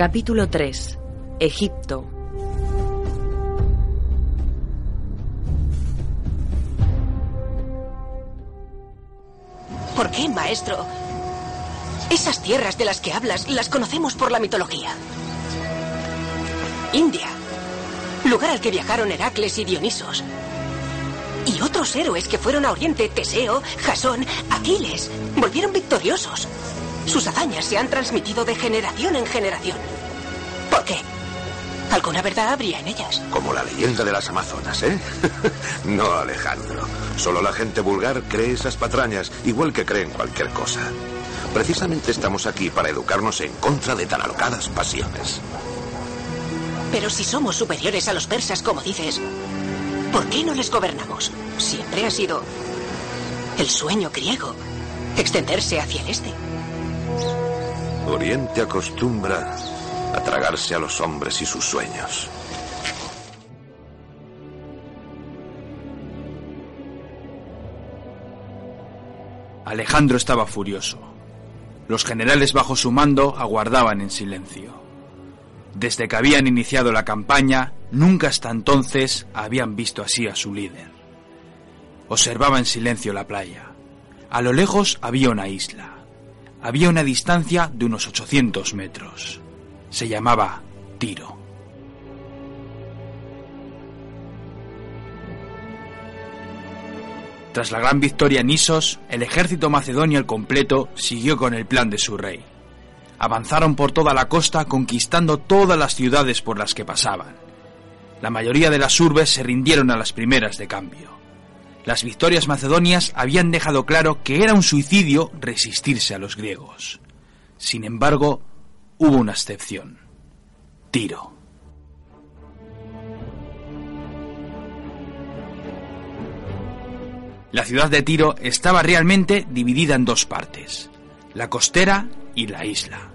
Capítulo 3. Egipto. ¿Por qué, maestro? Esas tierras de las que hablas las conocemos por la mitología. India, lugar al que viajaron Heracles y Dionisos. Y otros héroes que fueron a Oriente, Teseo, Jasón, Aquiles, volvieron victoriosos. Sus hazañas se han transmitido de generación en generación. ¿Por qué? Alguna verdad habría en ellas. Como la leyenda de las Amazonas, ¿eh? no, Alejandro. Solo la gente vulgar cree esas patrañas, igual que creen cualquier cosa. Precisamente estamos aquí para educarnos en contra de tan alocadas pasiones. Pero si somos superiores a los persas, como dices, ¿por qué no les gobernamos? Siempre ha sido el sueño griego, extenderse hacia el este. Oriente acostumbra a tragarse a los hombres y sus sueños. Alejandro estaba furioso. Los generales bajo su mando aguardaban en silencio. Desde que habían iniciado la campaña, nunca hasta entonces habían visto así a su líder. Observaba en silencio la playa. A lo lejos había una isla. Había una distancia de unos 800 metros. Se llamaba Tiro. Tras la gran victoria en Isos, el ejército macedonio al completo siguió con el plan de su rey. Avanzaron por toda la costa conquistando todas las ciudades por las que pasaban. La mayoría de las urbes se rindieron a las primeras de cambio. Las victorias macedonias habían dejado claro que era un suicidio resistirse a los griegos. Sin embargo, hubo una excepción. Tiro. La ciudad de Tiro estaba realmente dividida en dos partes, la costera y la isla.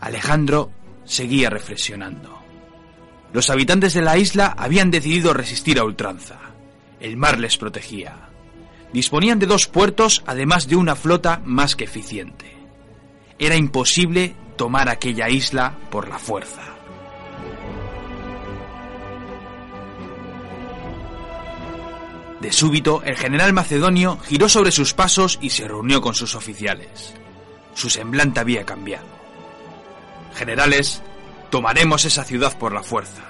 Alejandro seguía reflexionando. Los habitantes de la isla habían decidido resistir a ultranza. El mar les protegía. Disponían de dos puertos, además de una flota más que eficiente. Era imposible tomar aquella isla por la fuerza. De súbito, el general macedonio giró sobre sus pasos y se reunió con sus oficiales. Su semblante había cambiado. Generales, tomaremos esa ciudad por la fuerza.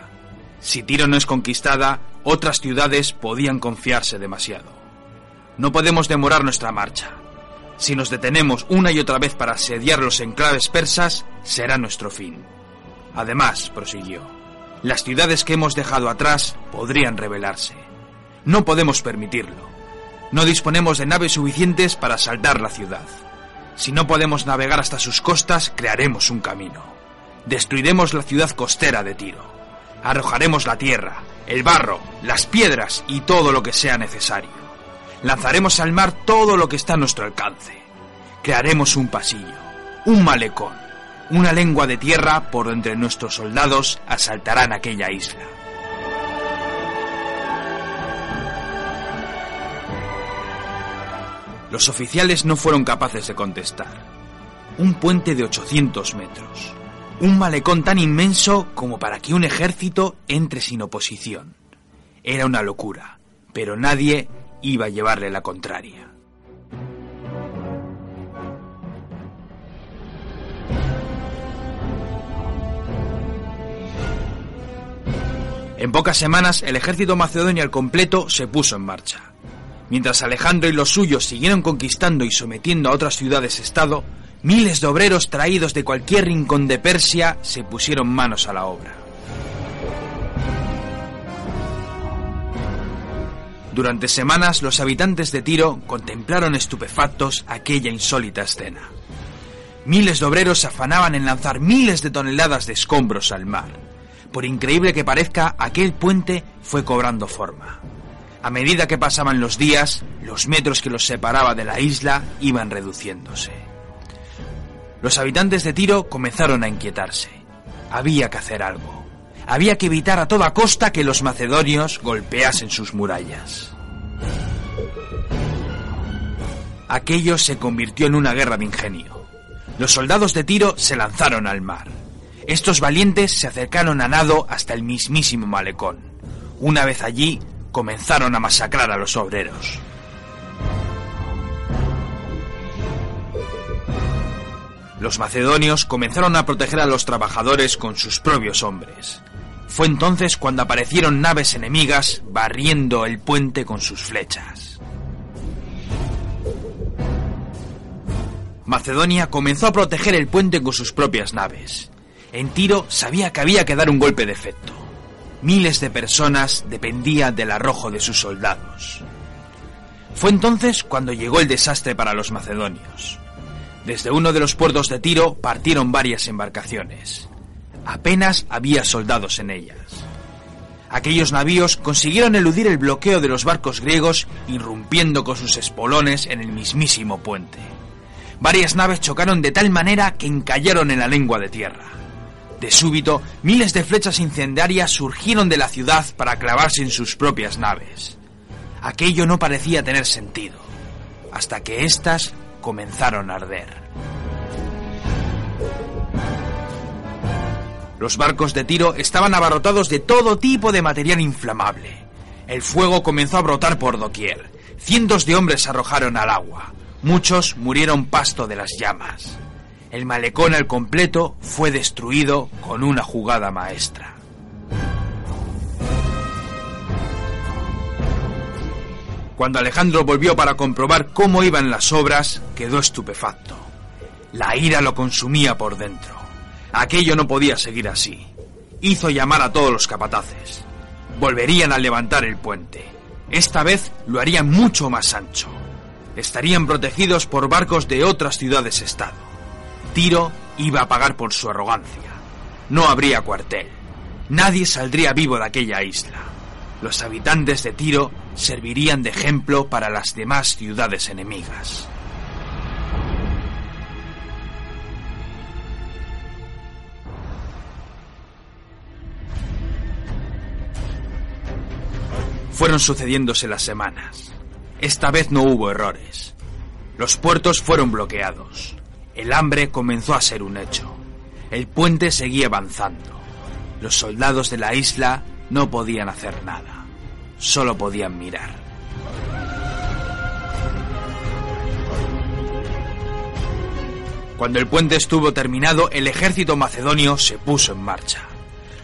Si Tiro no es conquistada, otras ciudades podían confiarse demasiado. No podemos demorar nuestra marcha. Si nos detenemos una y otra vez para asediar los enclaves persas, será nuestro fin. Además, prosiguió, las ciudades que hemos dejado atrás podrían rebelarse. No podemos permitirlo. No disponemos de naves suficientes para saldar la ciudad. Si no podemos navegar hasta sus costas, crearemos un camino. Destruiremos la ciudad costera de Tiro. Arrojaremos la tierra, el barro, las piedras y todo lo que sea necesario. Lanzaremos al mar todo lo que está a nuestro alcance. Crearemos un pasillo, un malecón, una lengua de tierra por donde nuestros soldados asaltarán aquella isla. Los oficiales no fueron capaces de contestar. Un puente de 800 metros. Un malecón tan inmenso como para que un ejército entre sin oposición. Era una locura, pero nadie iba a llevarle la contraria. En pocas semanas el ejército macedonio al completo se puso en marcha. Mientras Alejandro y los suyos siguieron conquistando y sometiendo a otras ciudades-estado, miles de obreros traídos de cualquier rincón de Persia se pusieron manos a la obra. Durante semanas los habitantes de Tiro contemplaron estupefactos aquella insólita escena. Miles de obreros afanaban en lanzar miles de toneladas de escombros al mar. Por increíble que parezca, aquel puente fue cobrando forma. A medida que pasaban los días, los metros que los separaba de la isla iban reduciéndose. Los habitantes de Tiro comenzaron a inquietarse. Había que hacer algo. Había que evitar a toda costa que los macedonios golpeasen sus murallas. Aquello se convirtió en una guerra de ingenio. Los soldados de Tiro se lanzaron al mar. estos valientes se acercaron a nado hasta el mismísimo malecón. Una vez allí, comenzaron a masacrar a los obreros. Los macedonios comenzaron a proteger a los trabajadores con sus propios hombres. Fue entonces cuando aparecieron naves enemigas barriendo el puente con sus flechas. Macedonia comenzó a proteger el puente con sus propias naves. En Tiro sabía que había que dar un golpe de efecto. Miles de personas dependían del arrojo de sus soldados. Fue entonces cuando llegó el desastre para los macedonios. Desde uno de los puertos de Tiro partieron varias embarcaciones. Apenas había soldados en ellas. Aquellos navíos consiguieron eludir el bloqueo de los barcos griegos, irrumpiendo con sus espolones en el mismísimo puente. Varias naves chocaron de tal manera que encallaron en la lengua de tierra. De súbito, miles de flechas incendiarias surgieron de la ciudad para clavarse en sus propias naves. Aquello no parecía tener sentido, hasta que éstas comenzaron a arder. Los barcos de tiro estaban abarrotados de todo tipo de material inflamable. El fuego comenzó a brotar por doquier. Cientos de hombres se arrojaron al agua. Muchos murieron pasto de las llamas. El malecón al completo fue destruido con una jugada maestra. Cuando Alejandro volvió para comprobar cómo iban las obras, quedó estupefacto. La ira lo consumía por dentro. Aquello no podía seguir así. Hizo llamar a todos los capataces. Volverían a levantar el puente. Esta vez lo harían mucho más ancho. Estarían protegidos por barcos de otras ciudades-estado. Tiro iba a pagar por su arrogancia. No habría cuartel. Nadie saldría vivo de aquella isla. Los habitantes de Tiro servirían de ejemplo para las demás ciudades enemigas. Fueron sucediéndose las semanas. Esta vez no hubo errores. Los puertos fueron bloqueados. El hambre comenzó a ser un hecho. El puente seguía avanzando. Los soldados de la isla no podían hacer nada. Solo podían mirar. Cuando el puente estuvo terminado, el ejército macedonio se puso en marcha.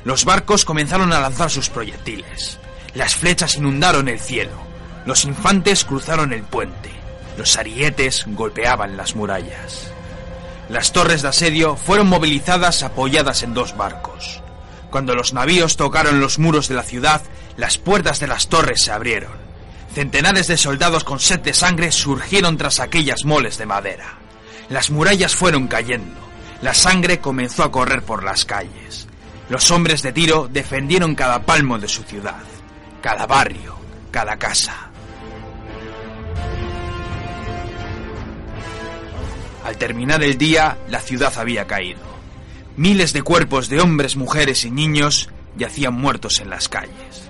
Los barcos comenzaron a lanzar sus proyectiles. Las flechas inundaron el cielo. Los infantes cruzaron el puente. Los arietes golpeaban las murallas. Las torres de asedio fueron movilizadas apoyadas en dos barcos. Cuando los navíos tocaron los muros de la ciudad, las puertas de las torres se abrieron. Centenares de soldados con sed de sangre surgieron tras aquellas moles de madera. Las murallas fueron cayendo. La sangre comenzó a correr por las calles. Los hombres de tiro defendieron cada palmo de su ciudad, cada barrio, cada casa. Al terminar el día, la ciudad había caído. Miles de cuerpos de hombres, mujeres y niños yacían muertos en las calles.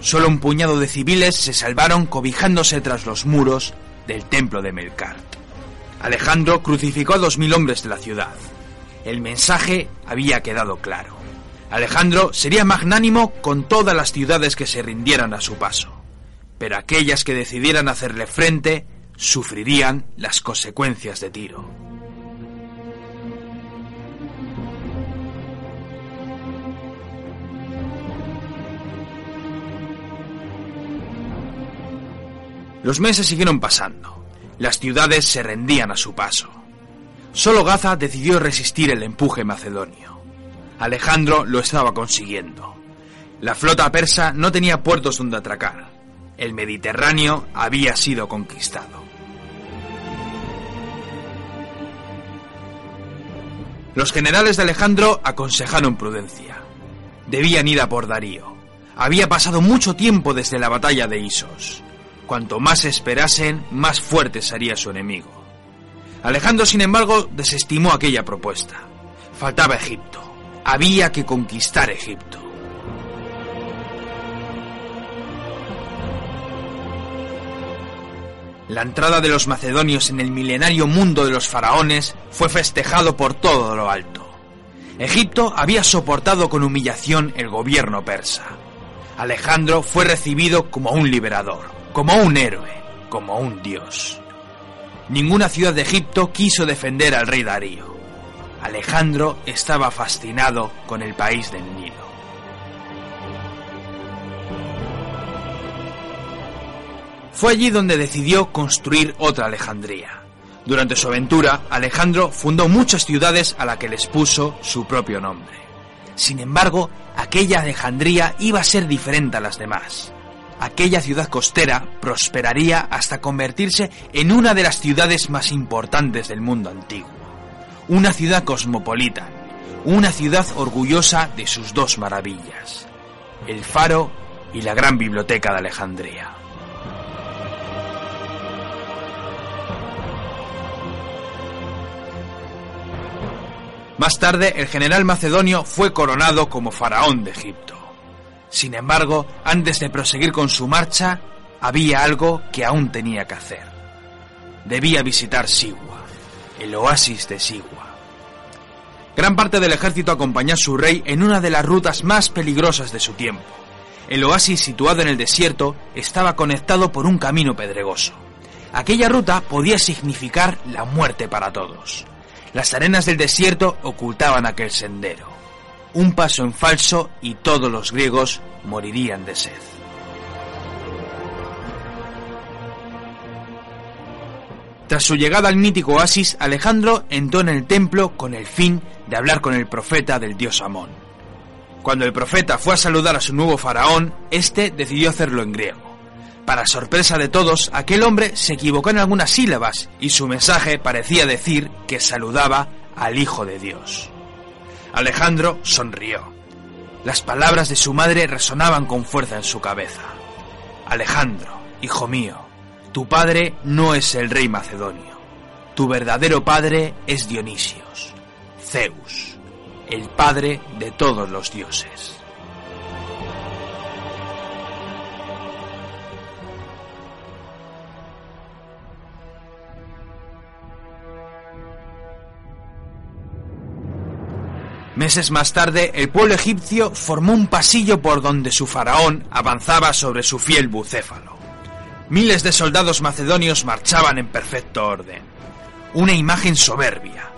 Solo un puñado de civiles se salvaron cobijándose tras los muros del templo de Melkart. Alejandro crucificó a dos mil hombres de la ciudad. El mensaje había quedado claro. Alejandro sería magnánimo con todas las ciudades que se rindieran a su paso, pero aquellas que decidieran hacerle frente sufrirían las consecuencias de Tiro. Los meses siguieron pasando. Las ciudades se rendían a su paso. Solo Gaza decidió resistir el empuje macedonio. Alejandro lo estaba consiguiendo. La flota persa no tenía puertos donde atracar. El Mediterráneo había sido conquistado. Los generales de Alejandro aconsejaron prudencia. Debían ir a por Darío. Había pasado mucho tiempo desde la batalla de Isos. Cuanto más esperasen, más fuerte sería su enemigo. Alejandro, sin embargo, desestimó aquella propuesta. Faltaba Egipto. Había que conquistar Egipto. La entrada de los macedonios en el milenario mundo de los faraones fue festejado por todo lo alto. Egipto había soportado con humillación el gobierno persa. Alejandro fue recibido como un liberador, como un héroe, como un dios. Ninguna ciudad de Egipto quiso defender al rey Darío. Alejandro estaba fascinado con el país del Nilo. Fue allí donde decidió construir otra Alejandría. Durante su aventura, Alejandro fundó muchas ciudades a las que les puso su propio nombre. Sin embargo, aquella Alejandría iba a ser diferente a las demás. Aquella ciudad costera prosperaría hasta convertirse en una de las ciudades más importantes del mundo antiguo. Una ciudad cosmopolita, una ciudad orgullosa de sus dos maravillas, el faro y la gran biblioteca de Alejandría. Más tarde, el general macedonio fue coronado como faraón de Egipto. Sin embargo, antes de proseguir con su marcha, había algo que aún tenía que hacer. Debía visitar Sigua, el oasis de Sigua. Gran parte del ejército acompañó a su rey en una de las rutas más peligrosas de su tiempo. El oasis situado en el desierto estaba conectado por un camino pedregoso. Aquella ruta podía significar la muerte para todos. Las arenas del desierto ocultaban aquel sendero. Un paso en falso y todos los griegos morirían de sed. Tras su llegada al mítico oasis, Alejandro entró en el templo con el fin de hablar con el profeta del dios Amón. Cuando el profeta fue a saludar a su nuevo faraón, este decidió hacerlo en griego. Para sorpresa de todos, aquel hombre se equivocó en algunas sílabas y su mensaje parecía decir que saludaba al Hijo de Dios. Alejandro sonrió. Las palabras de su madre resonaban con fuerza en su cabeza. Alejandro, hijo mío, tu padre no es el rey macedonio. Tu verdadero padre es Dionisios, Zeus, el padre de todos los dioses. Meses más tarde, el pueblo egipcio formó un pasillo por donde su faraón avanzaba sobre su fiel bucéfalo. Miles de soldados macedonios marchaban en perfecto orden. Una imagen soberbia.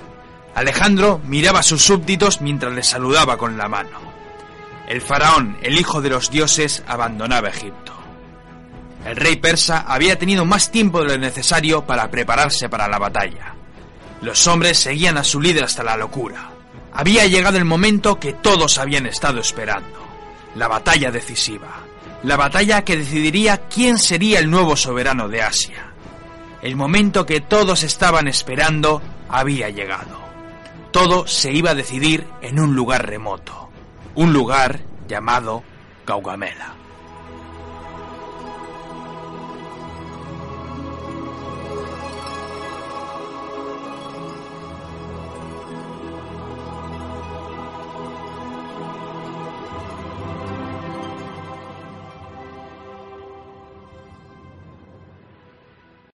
Alejandro miraba a sus súbditos mientras les saludaba con la mano. El faraón, el hijo de los dioses, abandonaba Egipto. El rey persa había tenido más tiempo de lo necesario para prepararse para la batalla. Los hombres seguían a su líder hasta la locura. Había llegado el momento que todos habían estado esperando. La batalla decisiva. La batalla que decidiría quién sería el nuevo soberano de Asia. El momento que todos estaban esperando había llegado. Todo se iba a decidir en un lugar remoto. Un lugar llamado Gaugamela.